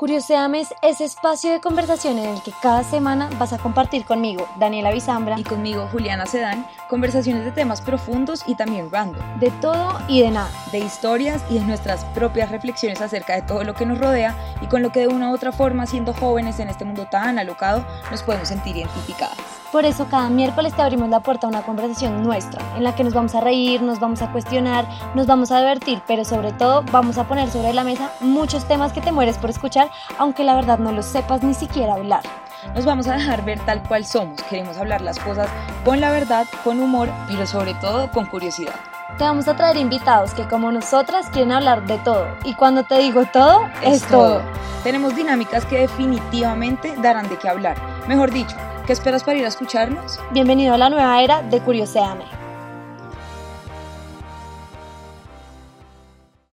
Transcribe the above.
Curioseame es ese espacio de conversación en el que cada semana vas a compartir conmigo, Daniela Bizambra, y conmigo, Juliana Sedán, conversaciones de temas profundos y también random. De todo y de nada. De historias y de nuestras propias reflexiones acerca de todo lo que nos rodea y con lo que de una u otra forma, siendo jóvenes en este mundo tan alocado, nos podemos sentir identificadas. Por eso cada miércoles te abrimos la puerta a una conversación nuestra, en la que nos vamos a reír, nos vamos a cuestionar, nos vamos a divertir, pero sobre todo vamos a poner sobre la mesa muchos temas que te mueres por escuchar, aunque la verdad no los sepas ni siquiera hablar. Nos vamos a dejar ver tal cual somos, queremos hablar las cosas con la verdad, con humor, pero sobre todo con curiosidad. Te vamos a traer invitados que como nosotras quieren hablar de todo. Y cuando te digo todo, es, todo. Tenemos dinámicas que definitivamente darán de qué hablar. Mejor dicho, ¿Qué esperas para ir a escucharnos? Bienvenido a la nueva era de Curioseame.